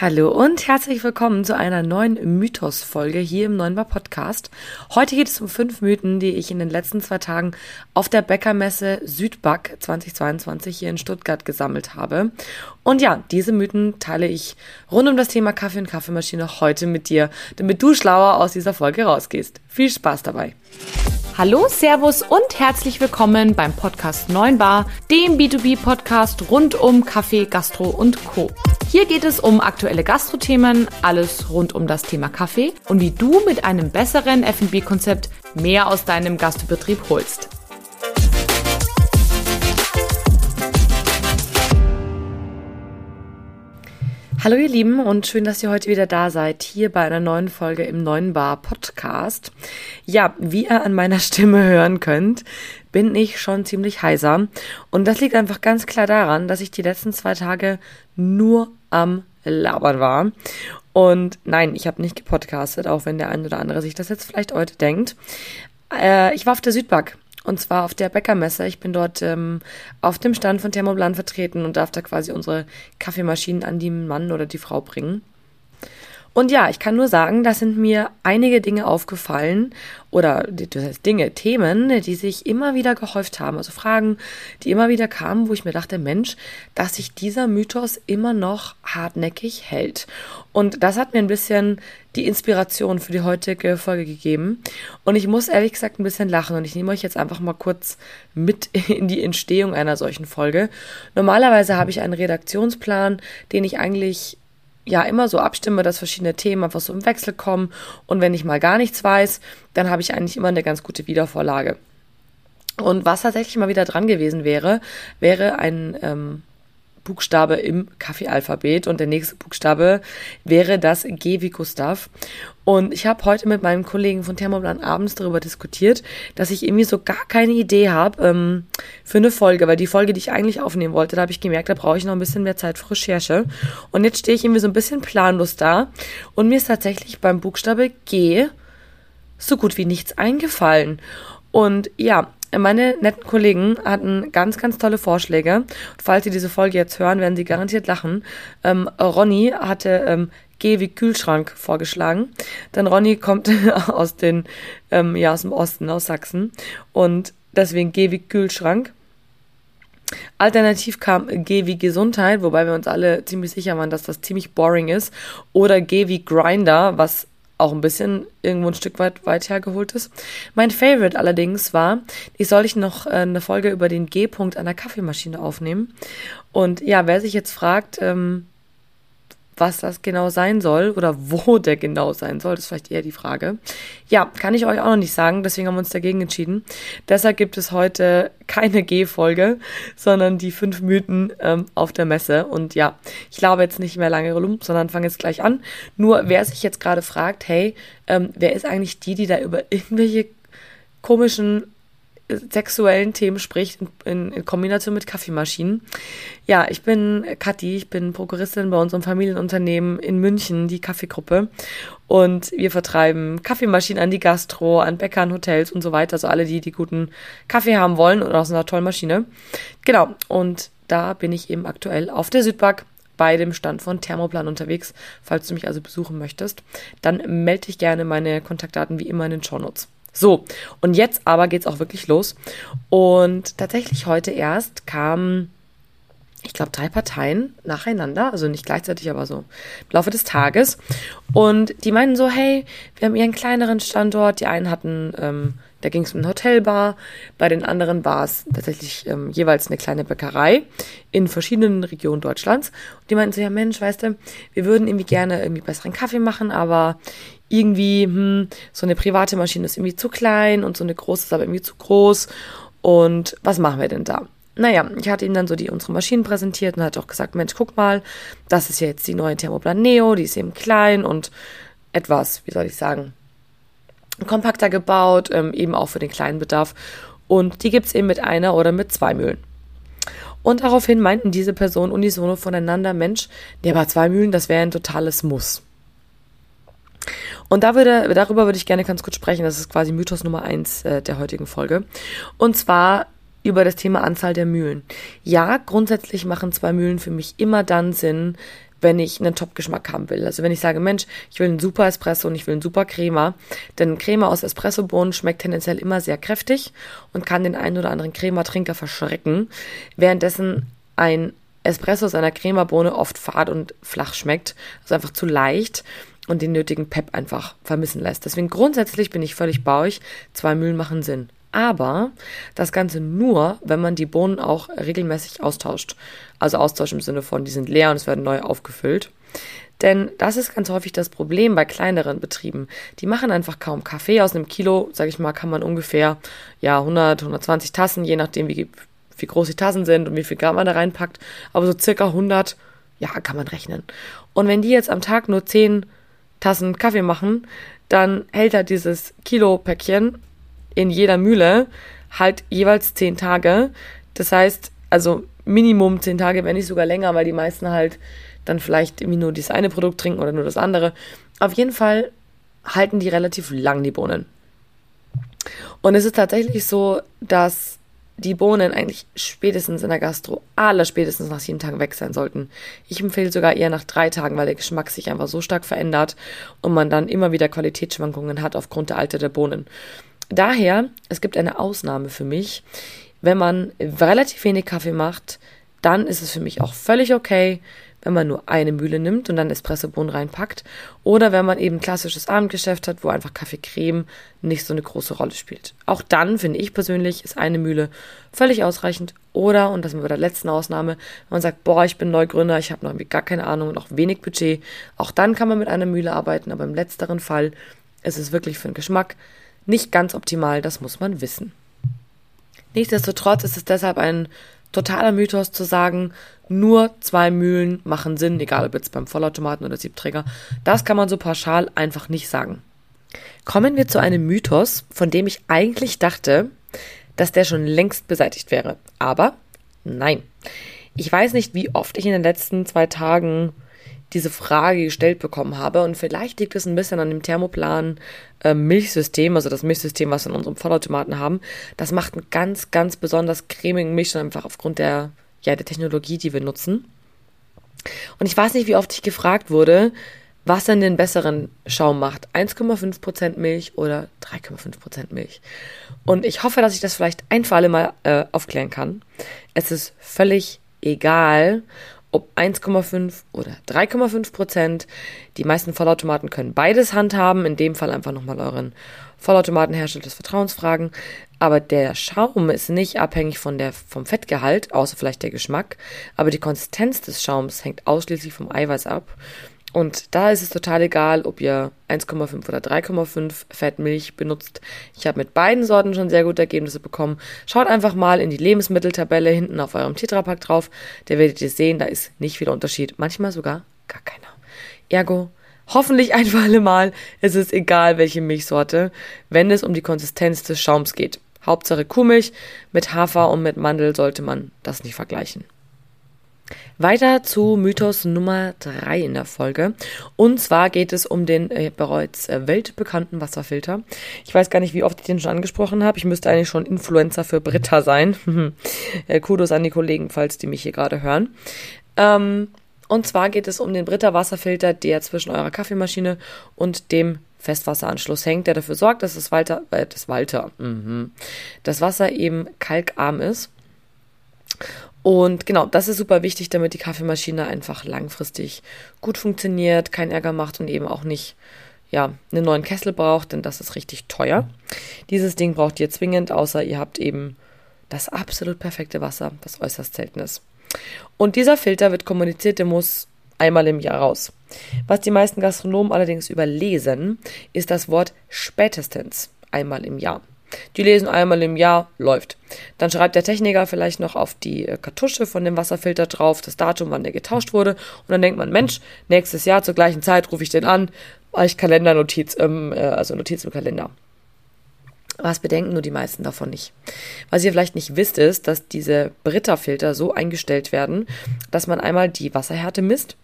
Hallo und herzlich willkommen zu einer neuen Mythos-Folge hier im Neuen Bar Podcast. Heute geht es um fünf Mythen, die ich in den letzten zwei Tagen auf der Bäckermesse Südback 2022 hier in Stuttgart gesammelt habe. Und ja, diese Mythen teile ich rund um das Thema Kaffee und Kaffeemaschine heute mit dir, damit du schlauer aus dieser Folge rausgehst. Viel Spaß dabei! Hallo, Servus und herzlich willkommen beim Podcast 9 Bar, dem B2B-Podcast rund um Kaffee, Gastro und Co. Hier geht es um aktuelle Gastrothemen, alles rund um das Thema Kaffee und wie du mit einem besseren F&B-Konzept mehr aus deinem Gastbetrieb holst. Hallo ihr Lieben und schön, dass ihr heute wieder da seid, hier bei einer neuen Folge im neuen Bar Podcast. Ja, wie ihr an meiner Stimme hören könnt, bin ich schon ziemlich heiser und das liegt einfach ganz klar daran, dass ich die letzten zwei Tage nur am Labern war. Und nein, ich habe nicht gepodcastet, auch wenn der ein oder andere sich das jetzt vielleicht heute denkt. Äh, ich war auf der Südback und zwar auf der Bäckermesse. Ich bin dort ähm, auf dem Stand von Thermoplan vertreten und darf da quasi unsere Kaffeemaschinen an die Mann oder die Frau bringen. Und ja, ich kann nur sagen, da sind mir einige Dinge aufgefallen oder das heißt Dinge, Themen, die sich immer wieder gehäuft haben. Also Fragen, die immer wieder kamen, wo ich mir dachte, Mensch, dass sich dieser Mythos immer noch hartnäckig hält. Und das hat mir ein bisschen die Inspiration für die heutige Folge gegeben. Und ich muss ehrlich gesagt ein bisschen lachen und ich nehme euch jetzt einfach mal kurz mit in die Entstehung einer solchen Folge. Normalerweise habe ich einen Redaktionsplan, den ich eigentlich ja immer so abstimme, dass verschiedene Themen einfach so im Wechsel kommen. Und wenn ich mal gar nichts weiß, dann habe ich eigentlich immer eine ganz gute Wiedervorlage. Und was tatsächlich mal wieder dran gewesen wäre, wäre ein ähm, Buchstabe im Kaffeealphabet und der nächste Buchstabe wäre das G wie Gustav. Und ich habe heute mit meinem Kollegen von Thermoplan abends darüber diskutiert, dass ich irgendwie so gar keine Idee habe ähm, für eine Folge, weil die Folge, die ich eigentlich aufnehmen wollte, da habe ich gemerkt, da brauche ich noch ein bisschen mehr Zeit für Recherche. Und jetzt stehe ich irgendwie so ein bisschen planlos da und mir ist tatsächlich beim Buchstabe G so gut wie nichts eingefallen. Und ja, meine netten Kollegen hatten ganz, ganz tolle Vorschläge. Und falls Sie diese Folge jetzt hören, werden Sie garantiert lachen. Ähm, Ronny hatte ähm, Geh wie Kühlschrank vorgeschlagen. Denn Ronny kommt aus den, ähm, ja, aus dem Osten, aus Sachsen. Und deswegen Geh wie Kühlschrank. Alternativ kam Geh wie Gesundheit, wobei wir uns alle ziemlich sicher waren, dass das ziemlich boring ist. Oder Geh wie Grinder, was auch ein bisschen irgendwo ein Stück weit weit hergeholt ist. Mein Favorite allerdings war, ich soll ich noch äh, eine Folge über den G-Punkt einer Kaffeemaschine aufnehmen. Und ja, wer sich jetzt fragt, ähm, was das genau sein soll oder wo der genau sein soll, das ist vielleicht eher die Frage. Ja, kann ich euch auch noch nicht sagen, deswegen haben wir uns dagegen entschieden. Deshalb gibt es heute keine G-Folge, sondern die fünf Mythen ähm, auf der Messe. Und ja, ich glaube jetzt nicht mehr lange rum, sondern fange jetzt gleich an. Nur wer sich jetzt gerade fragt, hey, ähm, wer ist eigentlich die, die da über irgendwelche komischen sexuellen Themen spricht in, in, in, Kombination mit Kaffeemaschinen. Ja, ich bin Kathi, ich bin Prokuristin bei unserem Familienunternehmen in München, die Kaffeegruppe. Und wir vertreiben Kaffeemaschinen an die Gastro, an Bäckern, Hotels und so weiter. Also alle, die die guten Kaffee haben wollen oder aus einer tollen Maschine. Genau. Und da bin ich eben aktuell auf der Südback bei dem Stand von Thermoplan unterwegs. Falls du mich also besuchen möchtest, dann melde dich gerne meine Kontaktdaten wie immer in den Shownotes. So, und jetzt aber geht's auch wirklich los. Und tatsächlich heute erst kamen, ich glaube, drei Parteien nacheinander, also nicht gleichzeitig, aber so im Laufe des Tages. Und die meinten so, hey, wir haben einen kleineren Standort. Die einen hatten, ähm, da ging es um eine Hotelbar, bei den anderen war es tatsächlich ähm, jeweils eine kleine Bäckerei in verschiedenen Regionen Deutschlands. Und die meinten so, ja Mensch, weißt du, wir würden irgendwie gerne irgendwie besseren Kaffee machen, aber irgendwie, hm, so eine private Maschine ist irgendwie zu klein und so eine große ist aber irgendwie zu groß. Und was machen wir denn da? Naja, ich hatte ihm dann so die unsere Maschinen präsentiert und hat auch gesagt, Mensch, guck mal, das ist ja jetzt die neue Thermoplan Neo, die ist eben klein und etwas, wie soll ich sagen, kompakter gebaut, ähm, eben auch für den kleinen Bedarf. Und die gibt's eben mit einer oder mit zwei Mühlen. Und daraufhin meinten diese Personen unisono voneinander, Mensch, der aber zwei Mühlen, das wäre ein totales Muss. Und da würde, darüber würde ich gerne ganz kurz sprechen. Das ist quasi Mythos Nummer eins äh, der heutigen Folge. Und zwar über das Thema Anzahl der Mühlen. Ja, grundsätzlich machen zwei Mühlen für mich immer dann Sinn, wenn ich einen Top-Geschmack haben will. Also wenn ich sage, Mensch, ich will einen super Espresso und ich will einen super Crema, denn Crema aus Espressobohnen schmeckt tendenziell immer sehr kräftig und kann den einen oder anderen Crema-Trinker verschrecken, währenddessen ein Espresso aus einer Crema-Bohne oft fad und flach schmeckt, also einfach zu leicht und den nötigen Pep einfach vermissen lässt. Deswegen grundsätzlich bin ich völlig bei euch, zwei Mühlen machen Sinn. Aber das Ganze nur, wenn man die Bohnen auch regelmäßig austauscht. Also Austausch im Sinne von, die sind leer und es werden neu aufgefüllt. Denn das ist ganz häufig das Problem bei kleineren Betrieben. Die machen einfach kaum Kaffee. Aus einem Kilo, sage ich mal, kann man ungefähr ja 100, 120 Tassen, je nachdem wie, wie groß die Tassen sind und wie viel Gramm man da reinpackt. Aber so circa 100, ja, kann man rechnen. Und wenn die jetzt am Tag nur 10 Tassen Kaffee machen, dann hält er dieses Kilo-Päckchen in jeder Mühle halt jeweils zehn Tage. Das heißt, also Minimum zehn Tage, wenn nicht sogar länger, weil die meisten halt dann vielleicht irgendwie nur dieses eine Produkt trinken oder nur das andere. Auf jeden Fall halten die relativ lang, die Bohnen. Und es ist tatsächlich so, dass die Bohnen eigentlich spätestens in der Gastro, aller spätestens nach sieben Tagen weg sein sollten. Ich empfehle sogar eher nach drei Tagen, weil der Geschmack sich einfach so stark verändert und man dann immer wieder Qualitätsschwankungen hat aufgrund der Alter der Bohnen. Daher, es gibt eine Ausnahme für mich. Wenn man relativ wenig Kaffee macht, dann ist es für mich auch völlig okay, wenn man nur eine Mühle nimmt und dann Espressobohnen reinpackt. Oder wenn man eben klassisches Abendgeschäft hat, wo einfach Kaffeecreme nicht so eine große Rolle spielt. Auch dann, finde ich persönlich, ist eine Mühle völlig ausreichend. Oder, und das sind wir bei der letzten Ausnahme, wenn man sagt, boah, ich bin Neugründer, ich habe noch irgendwie gar keine Ahnung und auch wenig Budget. Auch dann kann man mit einer Mühle arbeiten, aber im letzteren Fall ist es wirklich für den Geschmack nicht ganz optimal, das muss man wissen. Nichtsdestotrotz ist es deshalb ein totaler Mythos zu sagen, nur zwei Mühlen machen Sinn, egal ob jetzt beim Vollautomaten oder Siebträger. Das kann man so pauschal einfach nicht sagen. Kommen wir zu einem Mythos, von dem ich eigentlich dachte, dass der schon längst beseitigt wäre. Aber nein. Ich weiß nicht, wie oft ich in den letzten zwei Tagen diese Frage gestellt bekommen habe. Und vielleicht liegt es ein bisschen an dem Thermoplan äh, Milchsystem, also das Milchsystem, was wir in unserem Vollautomaten haben. Das macht einen ganz, ganz besonders cremigen Milch, einfach aufgrund der, ja, der Technologie, die wir nutzen. Und ich weiß nicht, wie oft ich gefragt wurde, was denn den besseren Schaum macht. 1,5% Milch oder 3,5% Milch. Und ich hoffe, dass ich das vielleicht ein für alle Mal äh, aufklären kann. Es ist völlig egal, ob 1,5 oder 3,5 Prozent. Die meisten Vollautomaten können beides handhaben. In dem Fall einfach nochmal euren Vollautomatenhersteller des Vertrauens fragen. Aber der Schaum ist nicht abhängig von der, vom Fettgehalt, außer vielleicht der Geschmack. Aber die Konsistenz des Schaums hängt ausschließlich vom Eiweiß ab. Und da ist es total egal, ob ihr 1,5 oder 3,5 Fettmilch benutzt. Ich habe mit beiden Sorten schon sehr gute Ergebnisse bekommen. Schaut einfach mal in die Lebensmitteltabelle hinten auf eurem Tetrapack drauf. Da werdet ihr sehen, da ist nicht viel Unterschied. Manchmal sogar gar keiner. Ergo, hoffentlich ein für alle Mal, es ist egal, welche Milchsorte, wenn es um die Konsistenz des Schaums geht. Hauptsache Kuhmilch, mit Hafer und mit Mandel sollte man das nicht vergleichen. Weiter zu Mythos Nummer 3 in der Folge. Und zwar geht es um den äh, bereits äh, weltbekannten Wasserfilter. Ich weiß gar nicht, wie oft ich den schon angesprochen habe. Ich müsste eigentlich schon Influencer für Britta sein. äh, Kudos an die Kollegen, falls die mich hier gerade hören. Ähm, und zwar geht es um den Britta Wasserfilter, der zwischen eurer Kaffeemaschine und dem Festwasseranschluss hängt, der dafür sorgt, dass das Walter, äh, das Walter, mh, das Wasser eben kalkarm ist. Und genau, das ist super wichtig, damit die Kaffeemaschine einfach langfristig gut funktioniert, keinen Ärger macht und eben auch nicht ja, einen neuen Kessel braucht, denn das ist richtig teuer. Dieses Ding braucht ihr zwingend, außer ihr habt eben das absolut perfekte Wasser, das äußerst selten ist. Und dieser Filter wird kommuniziert, der muss einmal im Jahr raus. Was die meisten Gastronomen allerdings überlesen, ist das Wort spätestens einmal im Jahr. Die lesen einmal im Jahr, läuft. Dann schreibt der Techniker vielleicht noch auf die äh, Kartusche von dem Wasserfilter drauf, das Datum, wann der getauscht wurde. Und dann denkt man, Mensch, nächstes Jahr zur gleichen Zeit rufe ich den an, ich Kalendernotiz, ähm, äh, also Notiz im Kalender. Was bedenken nur die meisten davon nicht. Was ihr vielleicht nicht wisst, ist, dass diese Britta-Filter so eingestellt werden, dass man einmal die Wasserhärte misst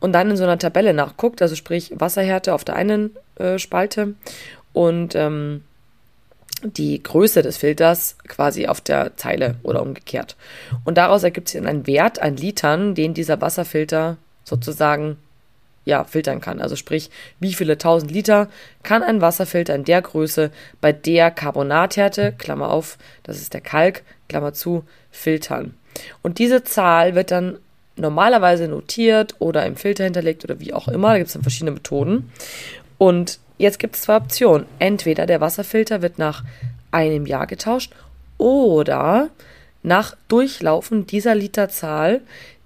und dann in so einer Tabelle nachguckt, also sprich Wasserhärte auf der einen äh, Spalte und ähm, die Größe des Filters quasi auf der Zeile oder umgekehrt. Und daraus ergibt sich dann ein Wert an Litern, den dieser Wasserfilter sozusagen ja, filtern kann. Also sprich, wie viele tausend Liter kann ein Wasserfilter in der Größe bei der Carbonathärte, Klammer auf, das ist der Kalk, Klammer zu, filtern. Und diese Zahl wird dann normalerweise notiert oder im Filter hinterlegt oder wie auch immer. Da gibt es dann verschiedene Methoden. Und jetzt gibt es zwei Optionen. Entweder der Wasserfilter wird nach einem Jahr getauscht oder nach Durchlaufen dieser Literzahl,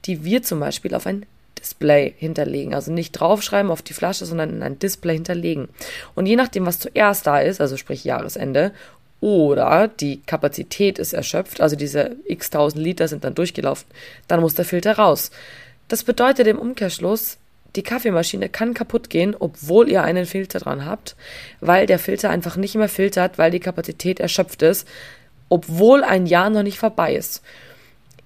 die wir zum Beispiel auf ein Display hinterlegen. Also nicht draufschreiben auf die Flasche, sondern in ein Display hinterlegen. Und je nachdem, was zuerst da ist, also sprich Jahresende, oder die Kapazität ist erschöpft, also diese x tausend Liter sind dann durchgelaufen, dann muss der Filter raus. Das bedeutet im Umkehrschluss, die Kaffeemaschine kann kaputt gehen, obwohl ihr einen Filter dran habt, weil der Filter einfach nicht mehr filtert, weil die Kapazität erschöpft ist, obwohl ein Jahr noch nicht vorbei ist.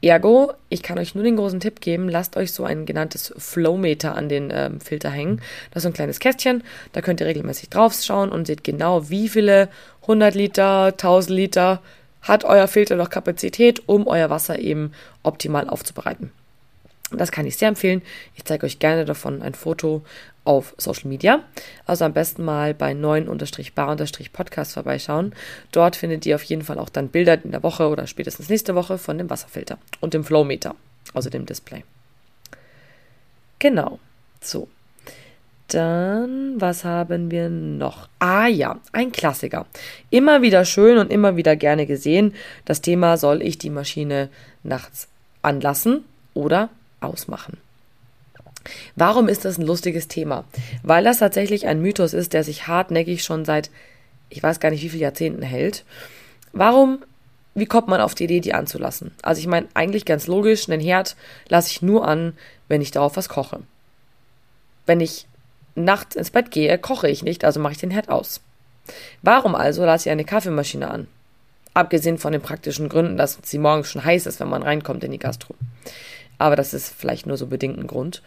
Ergo, ich kann euch nur den großen Tipp geben, lasst euch so ein genanntes Flowmeter an den ähm, Filter hängen. Das ist so ein kleines Kästchen, da könnt ihr regelmäßig drauf schauen und seht genau, wie viele 100 Liter, 1000 Liter hat euer Filter noch Kapazität, um euer Wasser eben optimal aufzubereiten. Das kann ich sehr empfehlen. Ich zeige euch gerne davon ein Foto auf Social Media. Also am besten mal bei 9-bar-podcast vorbeischauen. Dort findet ihr auf jeden Fall auch dann Bilder in der Woche oder spätestens nächste Woche von dem Wasserfilter und dem Flowmeter, also dem Display. Genau. So. Dann, was haben wir noch? Ah ja, ein Klassiker. Immer wieder schön und immer wieder gerne gesehen. Das Thema, soll ich die Maschine nachts anlassen oder ausmachen? Warum ist das ein lustiges Thema? Weil das tatsächlich ein Mythos ist, der sich hartnäckig schon seit, ich weiß gar nicht wie viele Jahrzehnten hält. Warum, wie kommt man auf die Idee, die anzulassen? Also ich meine, eigentlich ganz logisch, einen Herd lasse ich nur an, wenn ich darauf was koche. Wenn ich nachts ins Bett gehe, koche ich nicht, also mache ich den Herd aus. Warum also lasse ich eine Kaffeemaschine an? Abgesehen von den praktischen Gründen, dass sie morgens schon heiß ist, wenn man reinkommt in die Gastro. Aber das ist vielleicht nur so bedingt ein Grund.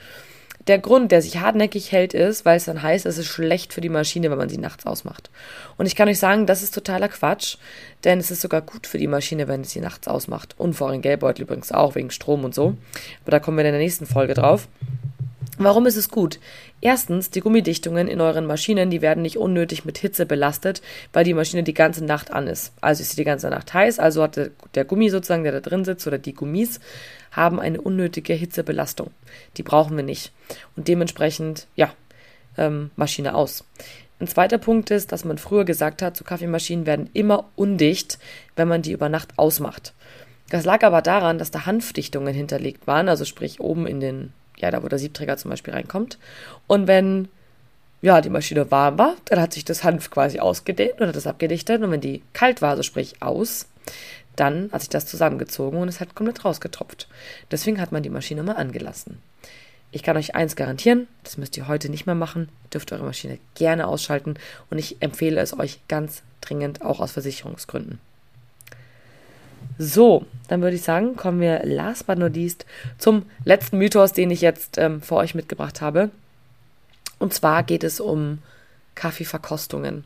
Der Grund, der sich hartnäckig hält, ist, weil es dann heißt, es ist schlecht für die Maschine, wenn man sie nachts ausmacht. Und ich kann euch sagen, das ist totaler Quatsch, denn es ist sogar gut für die Maschine, wenn es sie nachts ausmacht. Und vor euren Geldbeutel übrigens auch, wegen Strom und so. Aber da kommen wir in der nächsten Folge drauf. Warum ist es gut? Erstens, die Gummidichtungen in euren Maschinen, die werden nicht unnötig mit Hitze belastet, weil die Maschine die ganze Nacht an ist. Also ist sie die ganze Nacht heiß, also hat der, Gummi sozusagen, der da drin sitzt, oder die Gummis, haben eine unnötige Hitzebelastung. Die brauchen wir nicht. Und dementsprechend, ja, ähm, Maschine aus. Ein zweiter Punkt ist, dass man früher gesagt hat, so Kaffeemaschinen werden immer undicht, wenn man die über Nacht ausmacht. Das lag aber daran, dass da Hanfdichtungen hinterlegt waren, also sprich oben in den ja, da wo der Siebträger zum Beispiel reinkommt. Und wenn ja, die Maschine warm war, dann hat sich das Hanf quasi ausgedehnt und hat das abgedichtet. Und wenn die kalt war, also sprich aus, dann hat sich das zusammengezogen und es hat komplett rausgetropft. Deswegen hat man die Maschine mal angelassen. Ich kann euch eins garantieren, das müsst ihr heute nicht mehr machen, dürft eure Maschine gerne ausschalten und ich empfehle es euch ganz dringend, auch aus Versicherungsgründen. So, dann würde ich sagen, kommen wir last but not least zum letzten Mythos, den ich jetzt ähm, für euch mitgebracht habe. Und zwar geht es um Kaffeeverkostungen.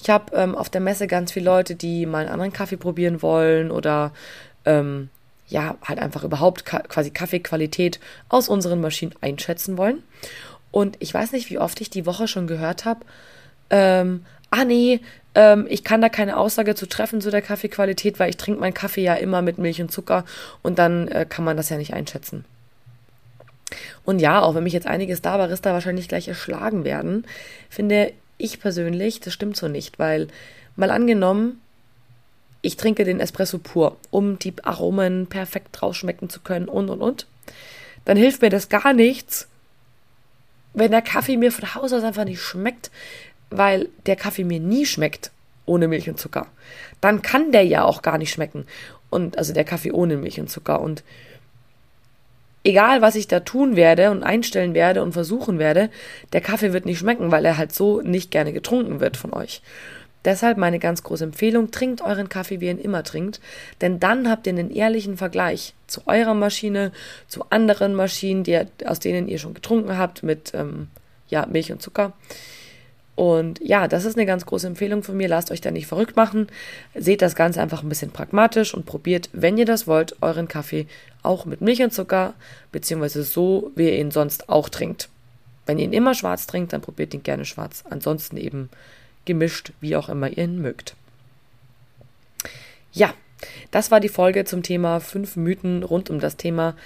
Ich habe ähm, auf der Messe ganz viele Leute, die mal einen anderen Kaffee probieren wollen oder ähm, ja, halt einfach überhaupt ka quasi Kaffeequalität aus unseren Maschinen einschätzen wollen. Und ich weiß nicht, wie oft ich die Woche schon gehört habe, ähm, ah nee, ähm, ich kann da keine Aussage zu treffen zu der Kaffeequalität, weil ich trinke meinen Kaffee ja immer mit Milch und Zucker und dann äh, kann man das ja nicht einschätzen. Und ja, auch wenn mich jetzt einige Starbarista wahrscheinlich gleich erschlagen werden, finde ich persönlich, das stimmt so nicht, weil mal angenommen, ich trinke den Espresso pur, um die Aromen perfekt rausschmecken zu können und und und, dann hilft mir das gar nichts, wenn der Kaffee mir von Haus aus einfach nicht schmeckt, weil der Kaffee mir nie schmeckt ohne Milch und Zucker. Dann kann der ja auch gar nicht schmecken. Und also der Kaffee ohne Milch und Zucker. Und egal, was ich da tun werde und einstellen werde und versuchen werde, der Kaffee wird nicht schmecken, weil er halt so nicht gerne getrunken wird von euch. Deshalb meine ganz große Empfehlung, trinkt euren Kaffee, wie ihr ihn immer trinkt, denn dann habt ihr einen ehrlichen Vergleich zu eurer Maschine, zu anderen Maschinen, die, aus denen ihr schon getrunken habt, mit ähm, ja, Milch und Zucker. Und ja, das ist eine ganz große Empfehlung von mir. Lasst euch da nicht verrückt machen. Seht das Ganze einfach ein bisschen pragmatisch und probiert, wenn ihr das wollt, euren Kaffee auch mit Milch und Zucker, beziehungsweise so, wie ihr ihn sonst auch trinkt. Wenn ihr ihn immer schwarz trinkt, dann probiert ihn gerne schwarz. Ansonsten eben gemischt, wie auch immer ihr ihn mögt. Ja, das war die Folge zum Thema fünf Mythen rund um das Thema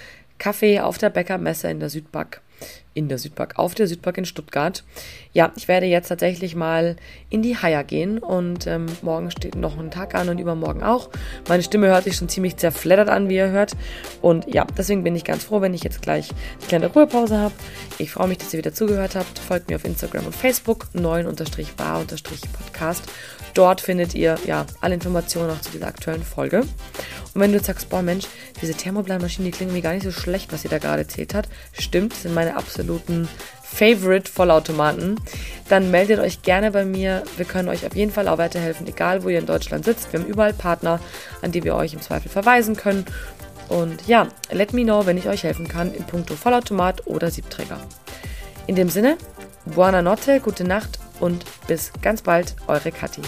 Kaffee auf der Bäckermesse in der Südback in der Südpark, auf der Südpark in Stuttgart. Ja, ich werde jetzt tatsächlich mal in die Haier gehen und ähm, morgen steht noch ein Tag an und übermorgen auch. Meine Stimme hört sich schon ziemlich zerfleddert an, wie ihr hört. Und ja, deswegen bin ich ganz froh, wenn ich jetzt gleich eine kleine Ruhepause habe. Ich freue mich, dass ihr wieder zugehört habt. Folgt mir auf Instagram und Facebook, 9-bar-podcast. Dort findet ihr ja alle Informationen auch zu dieser aktuellen Folge. Und wenn du jetzt sagst, boah Mensch, diese Thermoplanmaschinen, die klingen mir gar nicht so schlecht, was ihr da gerade erzählt hat. Stimmt, sind meine absoluten Favorite Vollautomaten, dann meldet euch gerne bei mir. Wir können euch auf jeden Fall auch weiterhelfen, egal wo ihr in Deutschland sitzt. Wir haben überall Partner, an die wir euch im Zweifel verweisen können. Und ja, let me know, wenn ich euch helfen kann in puncto Vollautomat oder Siebträger. In dem Sinne, buona notte, gute Nacht und bis ganz bald, eure Kathi.